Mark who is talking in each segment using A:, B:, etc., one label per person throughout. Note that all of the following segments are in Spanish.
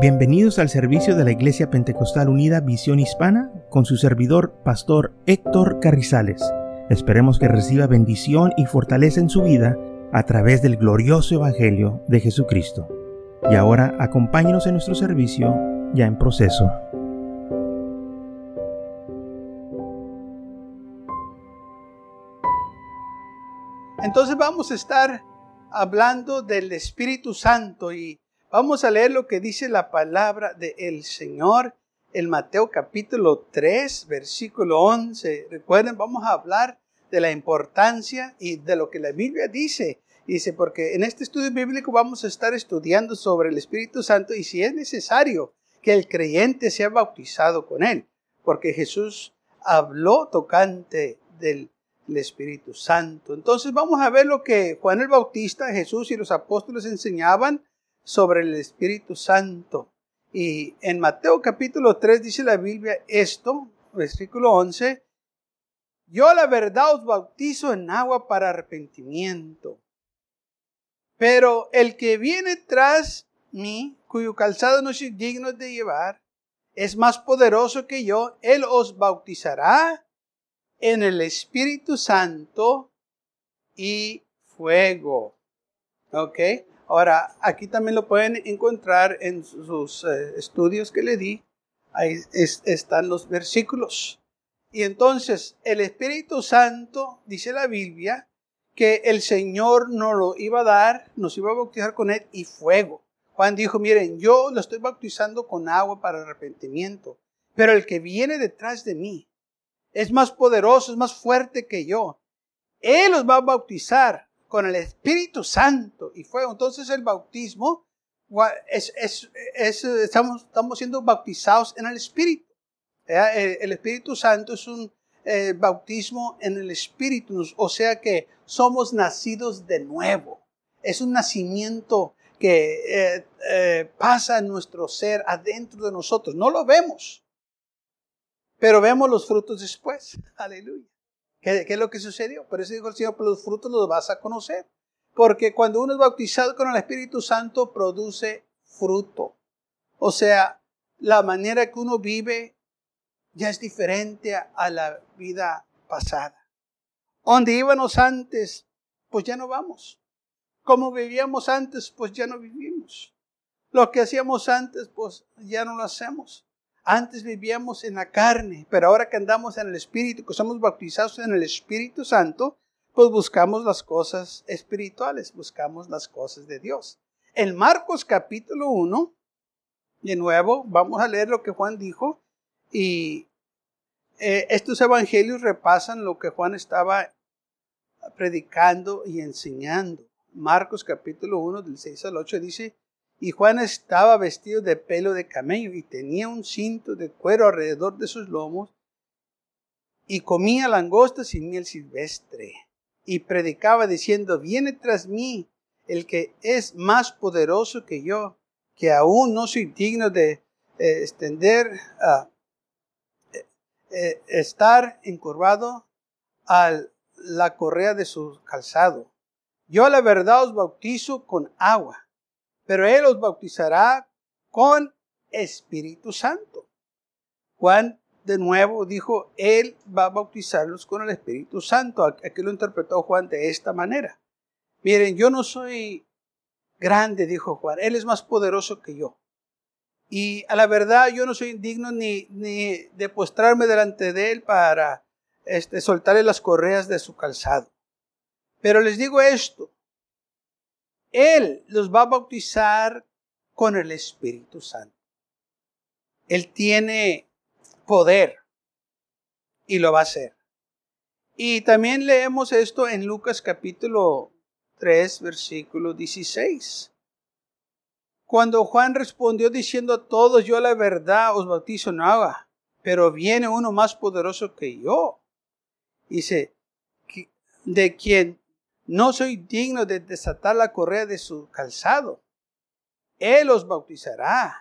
A: Bienvenidos al servicio de la Iglesia Pentecostal Unida Visión Hispana con su servidor, Pastor Héctor Carrizales. Esperemos que reciba bendición y fortaleza en su vida a través del glorioso Evangelio de Jesucristo. Y ahora acompáñenos en nuestro servicio ya en proceso.
B: Entonces vamos a estar hablando del Espíritu Santo y Vamos a leer lo que dice la palabra del Señor en Mateo capítulo 3, versículo 11. Recuerden, vamos a hablar de la importancia y de lo que la Biblia dice. Dice, porque en este estudio bíblico vamos a estar estudiando sobre el Espíritu Santo y si es necesario que el creyente sea bautizado con él, porque Jesús habló tocante del Espíritu Santo. Entonces vamos a ver lo que Juan el Bautista, Jesús y los apóstoles enseñaban sobre el Espíritu Santo. Y en Mateo capítulo 3 dice la Biblia esto, versículo 11, yo la verdad os bautizo en agua para arrepentimiento. Pero el que viene tras mí, cuyo calzado no soy digno de llevar, es más poderoso que yo, él os bautizará en el Espíritu Santo y fuego. ¿Ok? Ahora, aquí también lo pueden encontrar en sus eh, estudios que le di. Ahí están los versículos. Y entonces, el Espíritu Santo, dice la Biblia, que el Señor nos lo iba a dar, nos iba a bautizar con él y fuego. Juan dijo, miren, yo lo estoy bautizando con agua para arrepentimiento, pero el que viene detrás de mí es más poderoso, es más fuerte que yo. Él los va a bautizar con el Espíritu Santo y fuego. Entonces el bautismo es, estamos, estamos siendo bautizados en el Espíritu. El, Espíritu Santo es un eh, bautismo en el Espíritu, o sea que somos nacidos de nuevo. Es un nacimiento que eh, eh, pasa en nuestro ser adentro de nosotros. No lo vemos, pero vemos los frutos después. Aleluya. ¿Qué, es lo que sucedió? Por eso dijo el Señor, los frutos los vas a conocer. Porque cuando uno es bautizado con el Espíritu Santo, produce fruto. O sea, la manera que uno vive ya es diferente a la vida pasada. Donde íbamos antes, pues ya no vamos. Como vivíamos antes, pues ya no vivimos. Lo que hacíamos antes, pues ya no lo hacemos. Antes vivíamos en la carne, pero ahora que andamos en el Espíritu, que somos bautizados en el Espíritu Santo, pues buscamos las cosas espirituales, buscamos las cosas de Dios. En Marcos capítulo 1, de nuevo, vamos a leer lo que Juan dijo y eh, estos evangelios repasan lo que Juan estaba predicando y enseñando. Marcos capítulo 1 del 6 al 8 dice, y Juan estaba vestido de pelo de camello y tenía un cinto de cuero alrededor de sus lomos y comía langostas y miel silvestre. Y predicaba diciendo, viene tras mí el que es más poderoso que yo, que aún no soy digno de eh, extender, uh, estar encorvado a la correa de su calzado. Yo a la verdad os bautizo con agua pero Él los bautizará con Espíritu Santo. Juan de nuevo dijo, Él va a bautizarlos con el Espíritu Santo. Aquí lo interpretó Juan de esta manera. Miren, yo no soy grande, dijo Juan, Él es más poderoso que yo. Y a la verdad yo no soy indigno ni, ni de postrarme delante de Él para este, soltarle las correas de su calzado. Pero les digo esto, él los va a bautizar con el Espíritu Santo. Él tiene poder y lo va a hacer. Y también leemos esto en Lucas capítulo 3, versículo 16. Cuando Juan respondió diciendo a todos, yo la verdad os bautizo en agua, pero viene uno más poderoso que yo. Dice, de quien no soy digno de desatar la correa de su calzado. Él os bautizará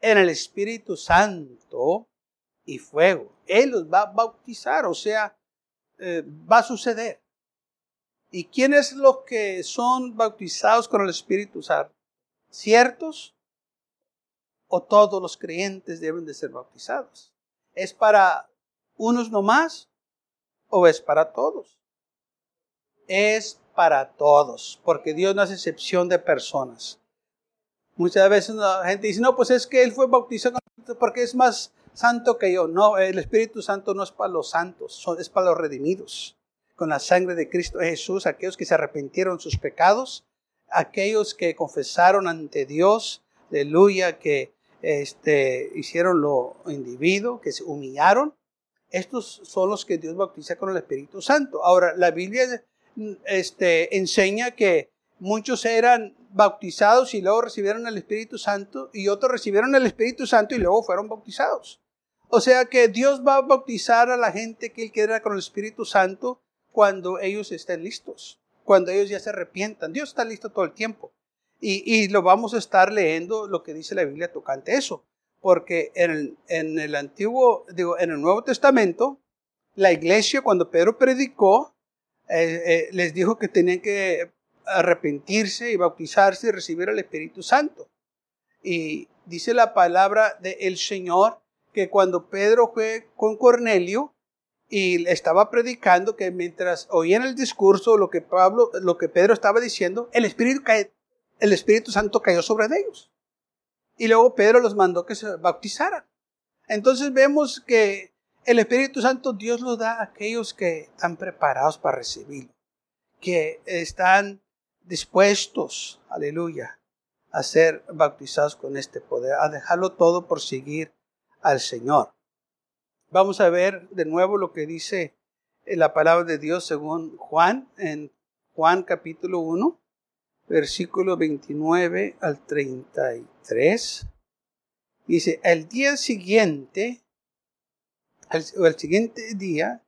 B: en el Espíritu Santo y fuego. Él los va a bautizar, o sea, eh, va a suceder. ¿Y quiénes los que son bautizados con el Espíritu Santo? ¿Ciertos o todos los creyentes deben de ser bautizados? ¿Es para unos nomás o es para todos? Es para todos, porque Dios no hace excepción de personas. Muchas veces la gente dice, no, pues es que Él fue bautizado porque es más santo que yo. No, el Espíritu Santo no es para los santos, es para los redimidos. Con la sangre de Cristo Jesús, aquellos que se arrepintieron sus pecados, aquellos que confesaron ante Dios, aleluya, que este, hicieron lo individuo, que se humillaron. Estos son los que Dios bautiza con el Espíritu Santo. Ahora, la Biblia este, enseña que muchos eran bautizados y luego recibieron el Espíritu Santo y otros recibieron el Espíritu Santo y luego fueron bautizados. O sea que Dios va a bautizar a la gente que Él quiera con el Espíritu Santo cuando ellos estén listos, cuando ellos ya se arrepientan. Dios está listo todo el tiempo. Y, lo vamos a estar leyendo lo que dice la Biblia tocante eso. Porque en el, en el antiguo, digo, en el Nuevo Testamento, la iglesia cuando Pedro predicó, eh, eh, les dijo que tenían que arrepentirse y bautizarse y recibir el Espíritu Santo. Y dice la palabra del Señor que cuando Pedro fue con Cornelio y estaba predicando que mientras oían el discurso lo que Pablo lo que Pedro estaba diciendo, el Espíritu el Espíritu Santo cayó sobre ellos. Y luego Pedro los mandó que se bautizaran. Entonces vemos que el Espíritu Santo Dios lo da a aquellos que están preparados para recibirlo, que están dispuestos, aleluya, a ser bautizados con este poder, a dejarlo todo por seguir al Señor. Vamos a ver de nuevo lo que dice la palabra de Dios según Juan, en Juan capítulo 1, versículo 29 al 33. Dice, el día siguiente, o el siguiente día,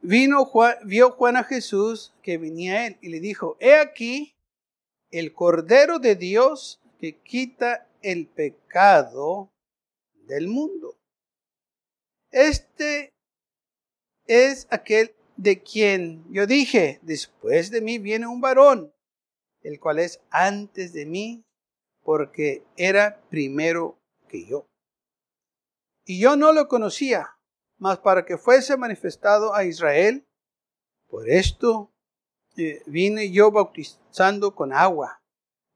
B: Vino Juan, vio Juan a Jesús que venía a él y le dijo, he aquí el Cordero de Dios que quita el pecado del mundo. Este es aquel de quien yo dije, después de mí viene un varón, el cual es antes de mí, porque era primero que yo. Y yo no lo conocía mas para que fuese manifestado a Israel. Por esto eh, vine yo bautizando con agua.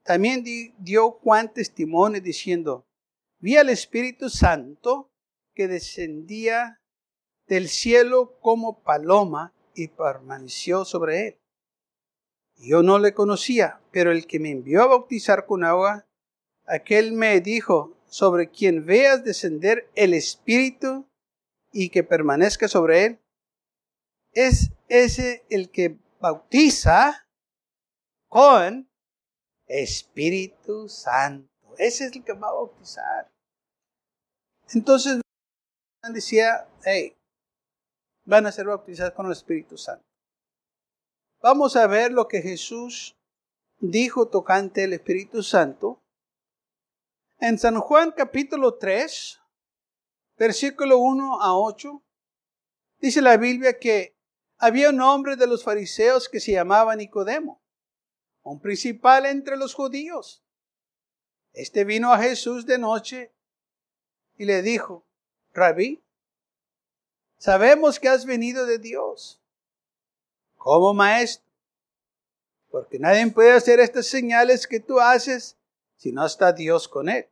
B: También dio Juan testimonio diciendo, vi al Espíritu Santo que descendía del cielo como paloma y permaneció sobre él. Yo no le conocía, pero el que me envió a bautizar con agua, aquel me dijo, sobre quien veas descender el Espíritu y que permanezca sobre él, es ese el que bautiza con Espíritu Santo. Ese es el que va a bautizar. Entonces decía, hey, van a ser bautizados con el Espíritu Santo. Vamos a ver lo que Jesús dijo tocante el Espíritu Santo. En San Juan capítulo 3, versículo 1 a 8, dice la Biblia que había un hombre de los fariseos que se llamaba Nicodemo, un principal entre los judíos. Este vino a Jesús de noche y le dijo, Rabí, sabemos que has venido de Dios como maestro, porque nadie puede hacer estas señales que tú haces si no está Dios con él.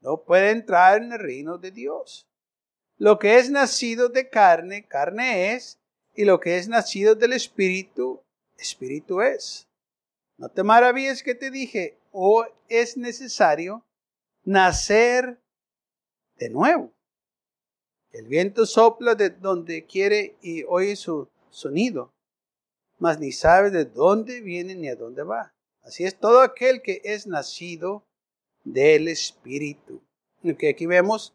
B: no puede entrar en el reino de Dios. Lo que es nacido de carne, carne es, y lo que es nacido del Espíritu, Espíritu es. No te maravilles que te dije, o es necesario nacer de nuevo. El viento sopla de donde quiere y oye su sonido, mas ni sabe de dónde viene ni a dónde va. Así es todo aquel que es nacido del Espíritu. Que aquí vemos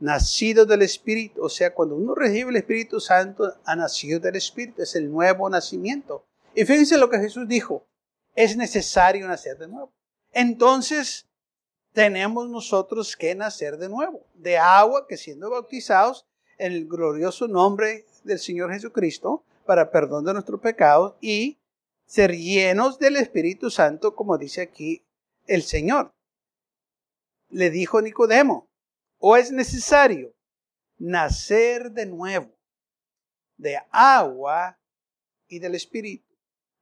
B: nacido del Espíritu, o sea, cuando uno recibe el Espíritu Santo, ha nacido del Espíritu, es el nuevo nacimiento. Y fíjense lo que Jesús dijo, es necesario nacer de nuevo. Entonces, tenemos nosotros que nacer de nuevo, de agua, que siendo bautizados en el glorioso nombre del Señor Jesucristo, para perdón de nuestros pecados, y ser llenos del Espíritu Santo, como dice aquí el Señor. Le dijo Nicodemo, o es necesario nacer de nuevo de agua y del Espíritu.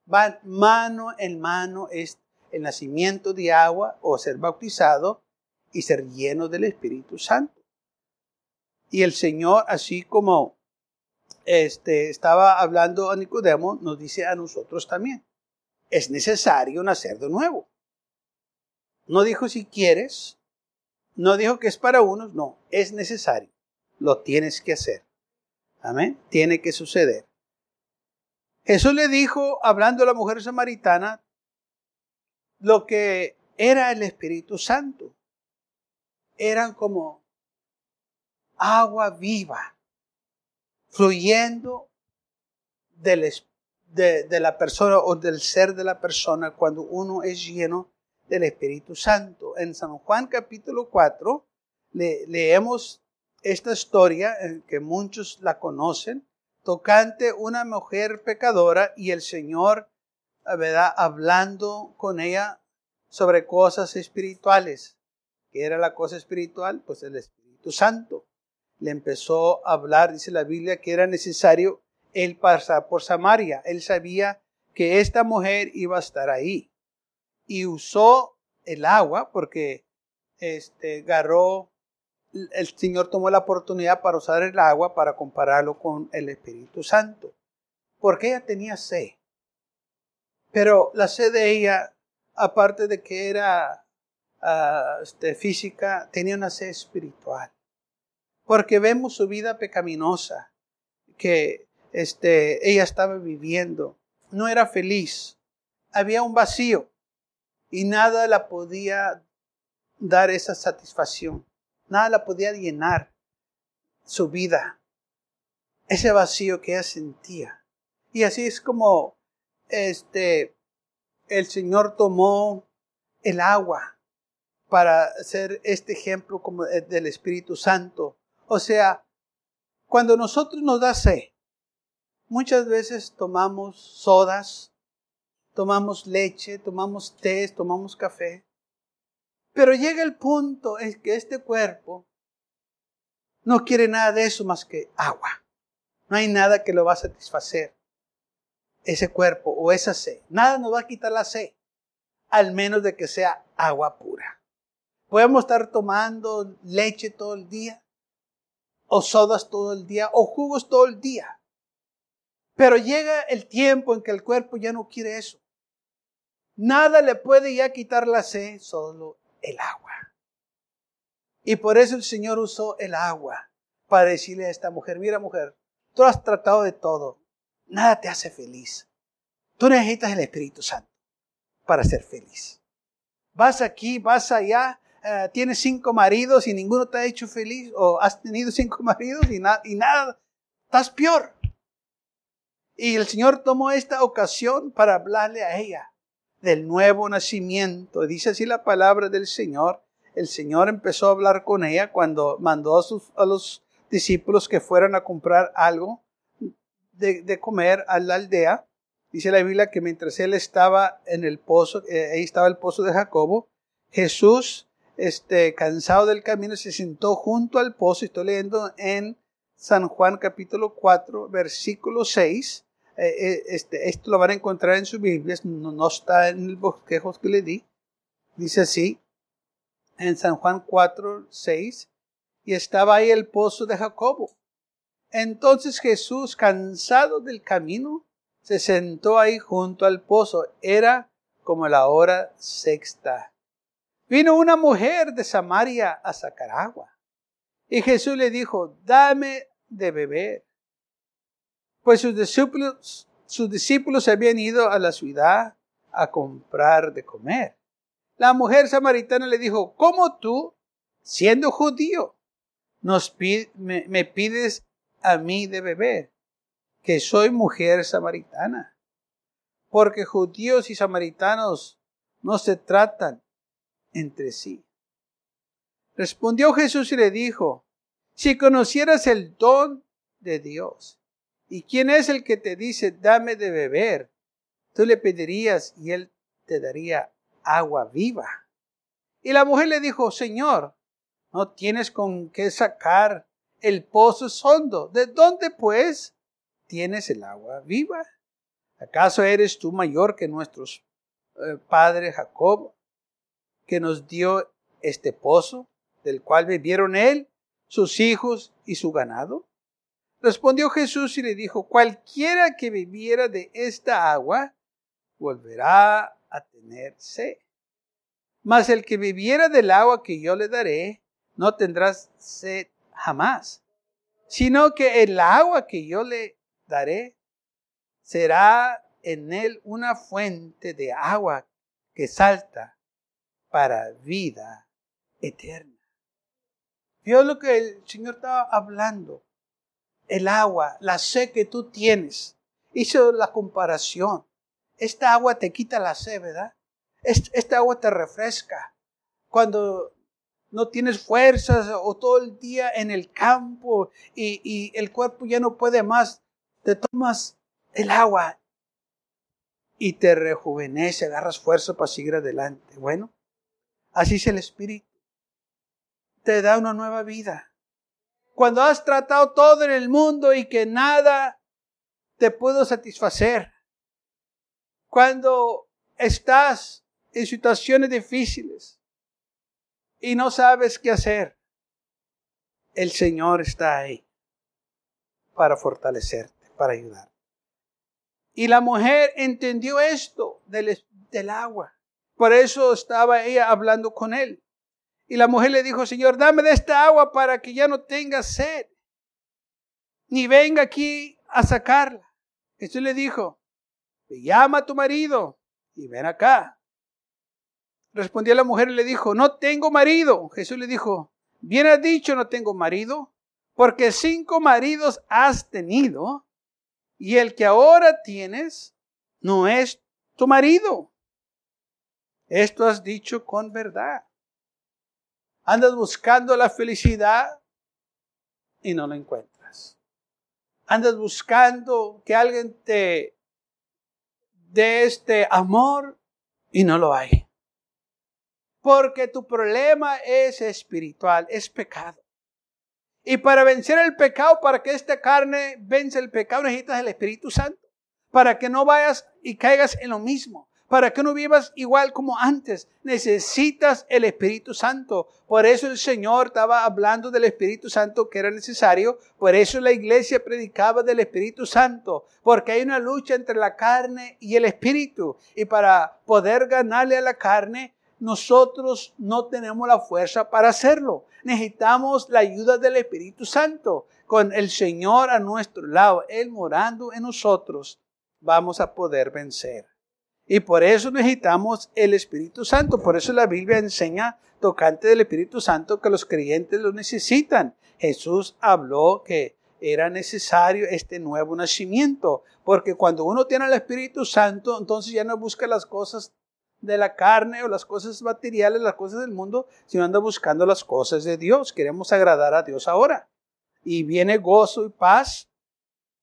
B: Van mano en mano es el nacimiento de agua o ser bautizado y ser lleno del Espíritu Santo. Y el Señor, así como este, estaba hablando a Nicodemo, nos dice a nosotros también, es necesario nacer de nuevo. No dijo si quieres, no dijo que es para unos, no, es necesario. Lo tienes que hacer. Amén. Tiene que suceder. Jesús le dijo, hablando a la mujer samaritana, lo que era el Espíritu Santo. Eran como agua viva, fluyendo de, de la persona o del ser de la persona cuando uno es lleno del Espíritu Santo. En San Juan capítulo 4 leemos esta historia que muchos la conocen, tocante una mujer pecadora y el Señor, ¿verdad? Hablando con ella sobre cosas espirituales. ¿Qué era la cosa espiritual? Pues el Espíritu Santo. Le empezó a hablar, dice la Biblia, que era necesario él pasar por Samaria. Él sabía que esta mujer iba a estar ahí y usó el agua porque este, agarró, el Señor tomó la oportunidad para usar el agua para compararlo con el Espíritu Santo. Porque ella tenía sed. Pero la sed de ella, aparte de que era uh, este, física, tenía una sed espiritual. Porque vemos su vida pecaminosa que este, ella estaba viviendo. No era feliz. Había un vacío y nada la podía dar esa satisfacción, nada la podía llenar su vida, ese vacío que ella sentía. Y así es como este el Señor tomó el agua para ser este ejemplo como del Espíritu Santo. O sea, cuando nosotros nos da sed, muchas veces tomamos sodas, tomamos leche, tomamos té, tomamos café. Pero llega el punto en que este cuerpo no quiere nada de eso más que agua. No hay nada que lo va a satisfacer. Ese cuerpo o esa sed. Nada nos va a quitar la sed. Al menos de que sea agua pura. Podemos estar tomando leche todo el día. O sodas todo el día. O jugos todo el día. Pero llega el tiempo en que el cuerpo ya no quiere eso. Nada le puede ya quitar la sed, solo el agua. Y por eso el Señor usó el agua para decirle a esta mujer, mira mujer, tú has tratado de todo, nada te hace feliz. Tú necesitas el Espíritu Santo para ser feliz. Vas aquí, vas allá, eh, tienes cinco maridos y ninguno te ha hecho feliz, o has tenido cinco maridos y, y nada, estás peor. Y el Señor tomó esta ocasión para hablarle a ella del nuevo nacimiento. Dice así la palabra del Señor. El Señor empezó a hablar con ella cuando mandó a, sus, a los discípulos que fueran a comprar algo de, comer a la aldea. Dice la Biblia que mientras él estaba en el pozo, eh, ahí estaba el pozo de Jacobo, Jesús, este, cansado del camino, se sentó junto al pozo. Estoy leyendo en San Juan capítulo 4, versículo 6. Eh, eh, este, esto lo van a encontrar en sus Biblias, no, no está en el bosquejo que le di. Dice así, en San Juan 4, 6, y estaba ahí el pozo de Jacobo. Entonces Jesús, cansado del camino, se sentó ahí junto al pozo. Era como la hora sexta. Vino una mujer de Samaria a sacar agua. Y Jesús le dijo, dame de beber pues sus discípulos, sus discípulos habían ido a la ciudad a comprar de comer. La mujer samaritana le dijo, ¿cómo tú, siendo judío, nos me, me pides a mí de beber, que soy mujer samaritana? Porque judíos y samaritanos no se tratan entre sí. Respondió Jesús y le dijo, si conocieras el don de Dios, ¿y quién es el que te dice, dame de beber? Tú le pedirías y él te daría agua viva. Y la mujer le dijo, Señor, no tienes con qué sacar el pozo es hondo. ¿De dónde pues tienes el agua viva? ¿Acaso eres tú mayor que nuestros eh, padres Jacob, que nos dio este pozo, del cual bebieron él, sus hijos y su ganado? Respondió Jesús y le dijo, cualquiera que bebiera de esta agua, volverá a tener sed. Mas el que bebiera del agua que yo le daré, no tendrá sed jamás, sino que el agua que yo le daré será en él una fuente de agua que salta para vida eterna. Vio lo que el Señor estaba hablando. El agua, la sed que tú tienes. Hizo la comparación. Esta agua te quita la sed, ¿verdad? Esta agua te refresca. Cuando no tienes fuerzas o todo el día en el campo y, el cuerpo ya no puede más, te tomas el agua y te rejuvenece, agarras fuerza para seguir adelante. Bueno, así es el Espíritu. Te da una nueva vida. Cuando has tratado todo en el mundo y que nada te pudo satisfacer. Cuando estás en situaciones difíciles y no sabes qué hacer, el Señor está ahí para fortalecerte, para ayudar. Y la mujer entendió esto del, del agua. Por eso estaba ella hablando con él. Y la mujer le dijo, Señor, dame de esta agua para que ya no tenga sed, ni venga aquí a sacarla. Jesús le dijo, llama a tu marido y ven acá. Respondió la mujer y le dijo, no tengo marido. Jesús le dijo, bien has dicho, no tengo marido, porque cinco maridos has tenido y el que ahora tienes no es tu marido. Esto has dicho con verdad. Andas buscando la felicidad y no la encuentras. Andas buscando que alguien te dé este amor y no lo hay. Porque tu problema es espiritual, es pecado. Y para vencer el pecado, para que esta carne vence el pecado, necesitas el Espíritu Santo. Para que no vayas y caigas en lo mismo. Para que no vivas igual como antes. Necesitas el Espíritu Santo. Por eso el Señor estaba hablando del Espíritu Santo que era necesario. Por eso la iglesia predicaba del Espíritu Santo. Porque hay una lucha entre la carne y el Espíritu. Y para poder ganarle a la carne, nosotros no tenemos la fuerza para hacerlo. Necesitamos la ayuda del Espíritu Santo. Con el Señor a nuestro lado, Él morando en nosotros, vamos a poder vencer. Y por eso necesitamos el Espíritu Santo. Por eso la Biblia enseña tocante del Espíritu Santo que los creyentes lo necesitan. Jesús habló que era necesario este nuevo nacimiento, porque cuando uno tiene el Espíritu Santo, entonces ya no busca las cosas de la carne o las cosas materiales, las cosas del mundo, sino anda buscando las cosas de Dios. Queremos agradar a Dios ahora. Y viene gozo y paz,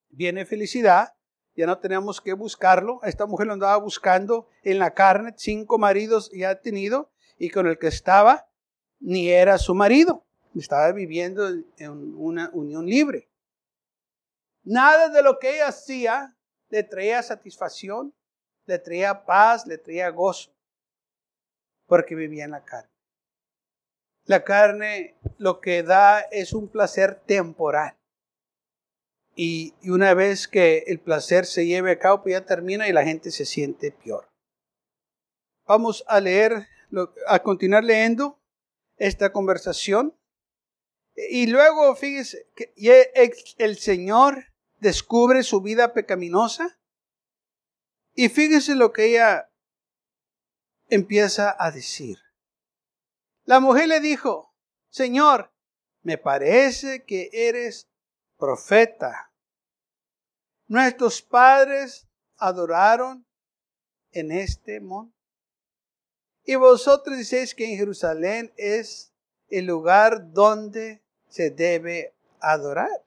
B: viene felicidad. Ya no tenemos que buscarlo. Esta mujer lo andaba buscando en la carne. Cinco maridos ya ha tenido y con el que estaba ni era su marido. Estaba viviendo en una unión libre. Nada de lo que ella hacía le traía satisfacción, le traía paz, le traía gozo, porque vivía en la carne. La carne lo que da es un placer temporal. Y, una vez que el placer se lleve a cabo, pues ya termina y la gente se siente peor. Vamos a leer, a continuar leyendo esta conversación. Y luego, fíjese, que el Señor descubre su vida pecaminosa y fíjese lo que ella empieza a decir. La mujer le dijo, Señor, me parece que eres profeta. Nuestros padres adoraron en este monte. Y vosotros decís que en Jerusalén es el lugar donde se debe adorar.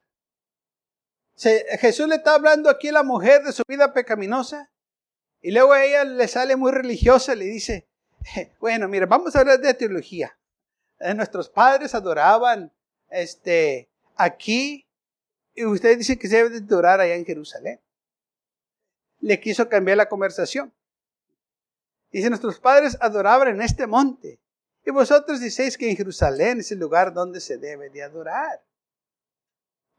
B: Jesús le está hablando aquí a la mujer de su vida pecaminosa y luego a ella le sale muy religiosa le dice, bueno, mira, vamos a hablar de teología. Eh, nuestros padres adoraban este, aquí y usted dice que se debe adorar allá en Jerusalén. Le quiso cambiar la conversación. Dice, nuestros padres adoraban en este monte. Y vosotros decís que en Jerusalén es el lugar donde se debe de adorar.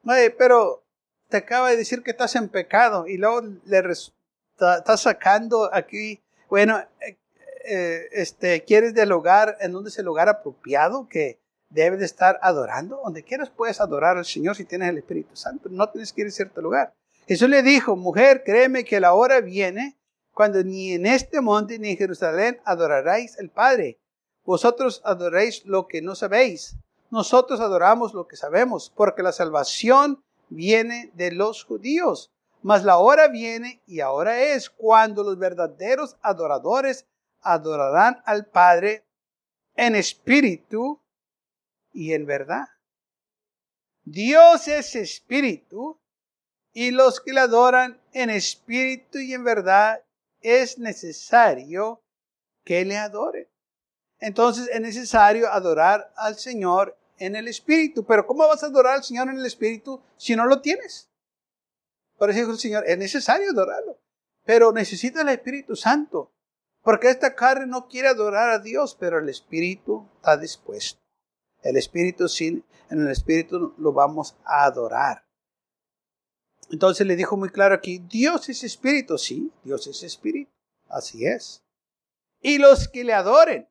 B: Oye, pero te acaba de decir que estás en pecado y luego le estás sacando aquí, bueno, eh, eh, este, quieres dialogar en donde es el lugar apropiado que debe de estar adorando. Donde quieras puedes adorar al Señor si tienes el Espíritu Santo, no tienes que ir a cierto lugar. Jesús le dijo, mujer, créeme que la hora viene cuando ni en este monte ni en Jerusalén adoraréis al Padre. Vosotros adoréis lo que no sabéis. Nosotros adoramos lo que sabemos, porque la salvación viene de los judíos. Mas la hora viene y ahora es cuando los verdaderos adoradores adorarán al Padre en espíritu y en verdad. Dios es espíritu y los que le adoran en espíritu y en verdad es necesario que le adoren. Entonces es necesario adorar al Señor en el Espíritu. Pero ¿cómo vas a adorar al Señor en el Espíritu si no lo tienes? Por eso el Señor, es necesario adorarlo. Pero necesita el Espíritu Santo. Porque esta carne no quiere adorar a Dios, pero el Espíritu está dispuesto. El Espíritu sí, en el Espíritu lo vamos a adorar. Entonces le dijo muy claro aquí, Dios es espíritu, sí, Dios es espíritu, así es. Y los que le adoren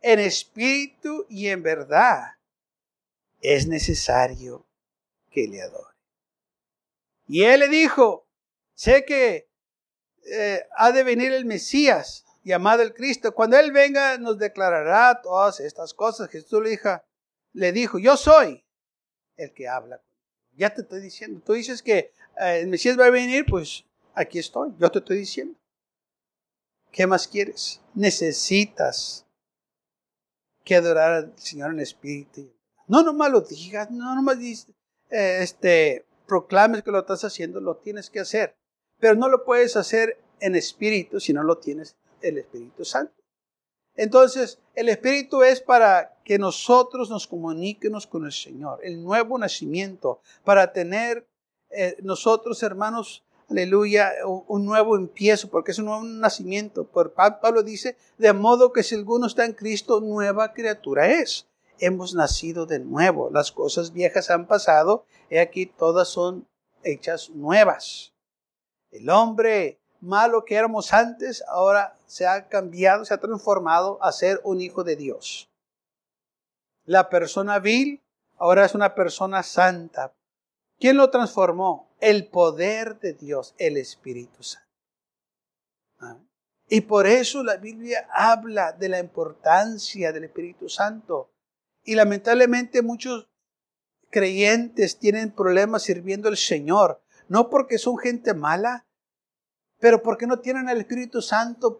B: en espíritu y en verdad, es necesario que le adore. Y él le dijo, sé que eh, ha de venir el Mesías, llamado el Cristo. Cuando Él venga, nos declarará todas estas cosas. Jesús le dijo, le dijo yo soy el que habla ya te estoy diciendo. Tú dices que eh, el Mesías va a venir, pues aquí estoy. Yo te estoy diciendo. ¿Qué más quieres? Necesitas que adorar al Señor en espíritu. No nomás lo digas, no nomás eh, este, proclames que lo estás haciendo, lo tienes que hacer. Pero no lo puedes hacer en espíritu si no lo tienes el Espíritu Santo. Entonces, el Espíritu es para que nosotros nos comuniquemos con el Señor, el nuevo nacimiento, para tener eh, nosotros, hermanos, aleluya, un, nuevo empiezo, porque es un nuevo nacimiento. Por Pablo dice, de modo que si alguno está en Cristo, nueva criatura es. Hemos nacido de nuevo, las cosas viejas han pasado, y aquí todas son hechas nuevas. El hombre malo que éramos antes, ahora se ha cambiado, se ha transformado a ser un hijo de Dios. La persona vil ahora es una persona santa. ¿Quién lo transformó? El poder de Dios, el Espíritu Santo. Y por eso la Biblia habla de la importancia del Espíritu Santo. Y lamentablemente muchos creyentes tienen problemas sirviendo al Señor, no porque son gente mala, pero porque no tienen el Espíritu Santo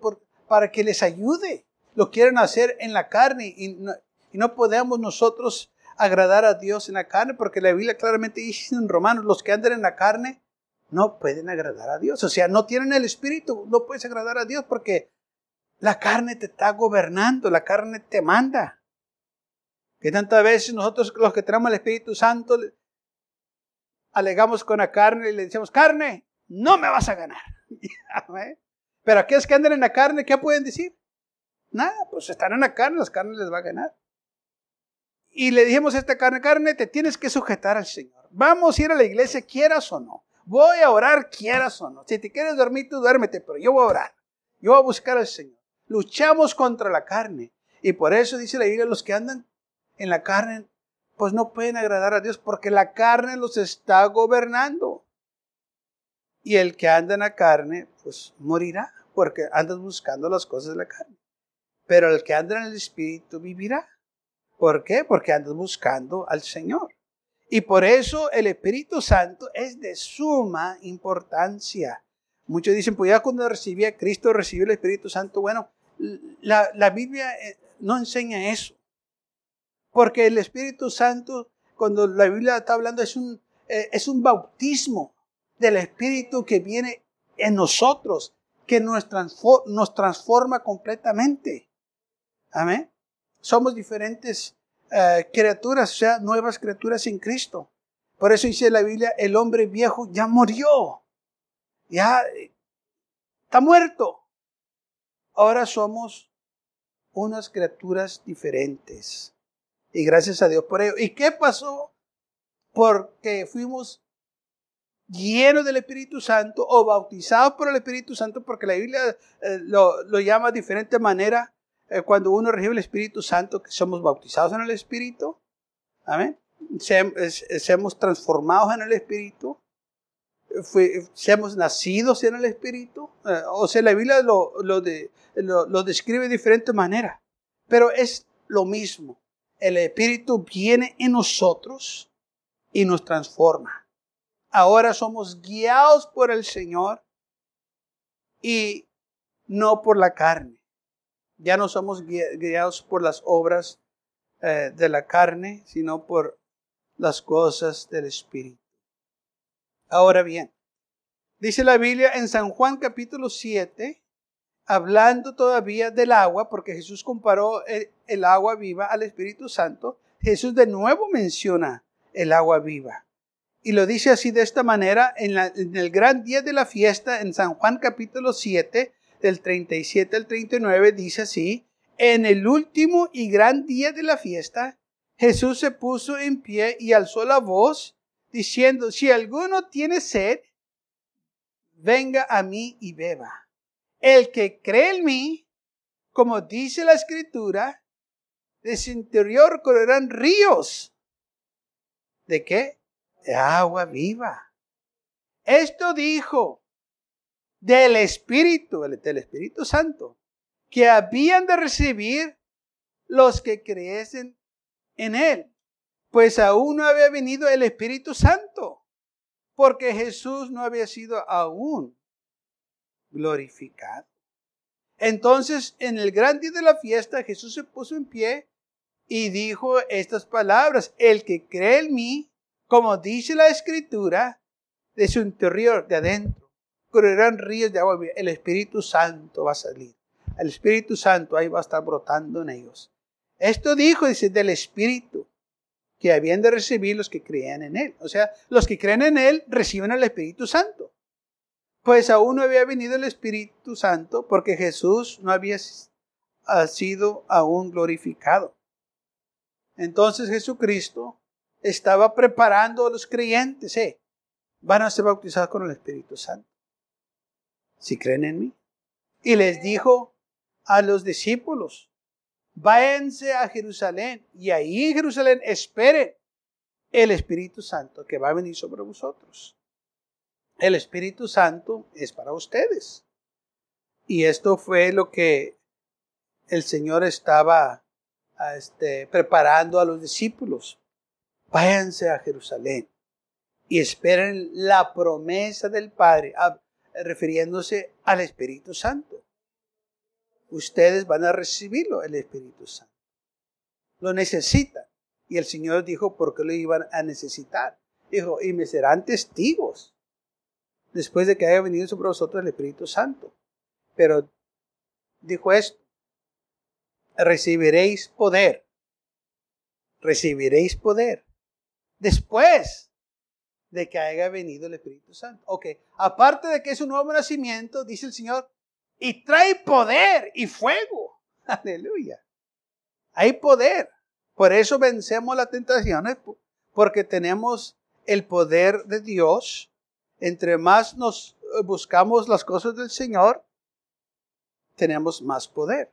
B: para que les ayude. Lo quieren hacer en la carne y no, y no podemos nosotros agradar a Dios en la carne porque la Biblia claramente dice en Romanos, los que andan en la carne no pueden agradar a Dios. O sea, no tienen el Espíritu, no puedes agradar a Dios porque la carne te está gobernando, la carne te manda. Que tantas veces nosotros los que tenemos el Espíritu Santo alegamos con la carne y le decimos, carne, no me vas a ganar. Pero aquellos que andan en la carne, ¿qué pueden decir? Nada, pues están en la carne, las carnes les va a ganar. Y le dijimos a esta carne, carne, te tienes que sujetar al Señor. Vamos a ir a la iglesia, quieras o no. Voy a orar, quieras o no. Si te quieres dormir, tú duérmete, pero yo voy a orar. Yo voy a buscar al Señor. Luchamos contra la carne. Y por eso dice la Biblia, los que andan en la carne, pues no pueden agradar a Dios porque la carne los está gobernando. Y el que anda en la carne, pues morirá, porque andas buscando las cosas de la carne. pero el que anda en el Espíritu vivirá. ¿Por qué? Porque anda buscando al Señor. Y por eso el Espíritu Santo es de suma importancia. Muchos dicen, pues ya cuando recibí a Cristo, recibí el Espíritu Santo. Bueno, la, Biblia eh, no enseña eso. Porque el Espíritu Santo, cuando la Biblia está hablando, es un, eh, es un bautismo del Espíritu que viene en nosotros, que nos, transforma completamente. Amén. Somos diferentes eh, criaturas, o sea, nuevas criaturas en Cristo. Por eso dice la Biblia, el hombre viejo ya murió, ya está muerto. Ahora somos unas criaturas diferentes. Y gracias a Dios por ello. ¿Y qué pasó? Porque fuimos llenos del Espíritu Santo o bautizados por el Espíritu Santo, porque la Biblia eh, lo, llama de diferente manera. Eh, cuando uno recibe el Espíritu Santo, que somos bautizados en el Espíritu. Amén. Seamos transformados en el Espíritu. seamos nacidos en el Espíritu. Eh, o sea, la Biblia lo, lo, lo, describe de diferente manera. Pero es lo mismo. El Espíritu viene en nosotros y nos transforma. Ahora somos guiados por el Señor y no por la carne. Ya no somos guiados por las obras eh, de la carne, sino por las cosas del Espíritu. Ahora bien, dice la Biblia en San Juan capítulo 7, hablando todavía del agua, porque Jesús comparó el, agua viva al Espíritu Santo, Jesús de nuevo menciona el agua viva. Y lo dice así de esta manera en, el gran día de la fiesta, en San Juan capítulo 7, del 37 al 39, dice así, en el último y gran día de la fiesta, Jesús se puso en pie y alzó la voz, diciendo, si alguno tiene sed, venga a mí y beba. El que cree en mí, como dice la escritura, de su interior correrán ríos. ¿De qué? Agua viva. Esto dijo del Espíritu, del Espíritu Santo, que habían de recibir los que creyesen en Él. Pues aún no había venido el Espíritu Santo, porque Jesús no había sido aún glorificado. Entonces, en el gran día de la fiesta, Jesús se puso en pie y dijo estas palabras, el que cree en mí, como dice la escritura, de su interior, de adentro, correrán ríos de agua. El Espíritu Santo va a salir. El Espíritu Santo ahí va a estar brotando en ellos. Esto dijo, dice, del Espíritu, que habían de recibir los que creían en Él. O sea, los que creen en Él reciben el Espíritu Santo pues aún no había venido el Espíritu Santo porque Jesús no había sido aún glorificado. Entonces Jesucristo estaba preparando a los creyentes, ¿eh? van a ser bautizados con el Espíritu Santo, si creen en mí. Y les dijo a los discípulos, váyanse a Jerusalén y ahí en Jerusalén esperen el Espíritu Santo que va a venir sobre vosotros el Espíritu Santo es para ustedes. Y esto fue lo que el Señor estaba este, preparando a los discípulos. Váyanse a Jerusalén y esperen la promesa del Padre, refiriéndose al Espíritu Santo. Ustedes van a recibirlo, el Espíritu Santo. Lo necesitan. Y el Señor dijo, ¿por qué lo iban a necesitar? Dijo, y me serán testigos después de que haya venido sobre vosotros el Espíritu Santo. Pero dijo esto, recibiréis poder, recibiréis poder después de que haya venido el Espíritu Santo. Ok, aparte de que es un nuevo nacimiento, dice el Señor, y trae poder y fuego. Aleluya. Hay poder. Por eso vencemos las tentaciones, porque tenemos el poder de Dios entre más nos eh, buscamos las cosas del Señor, tenemos más poder.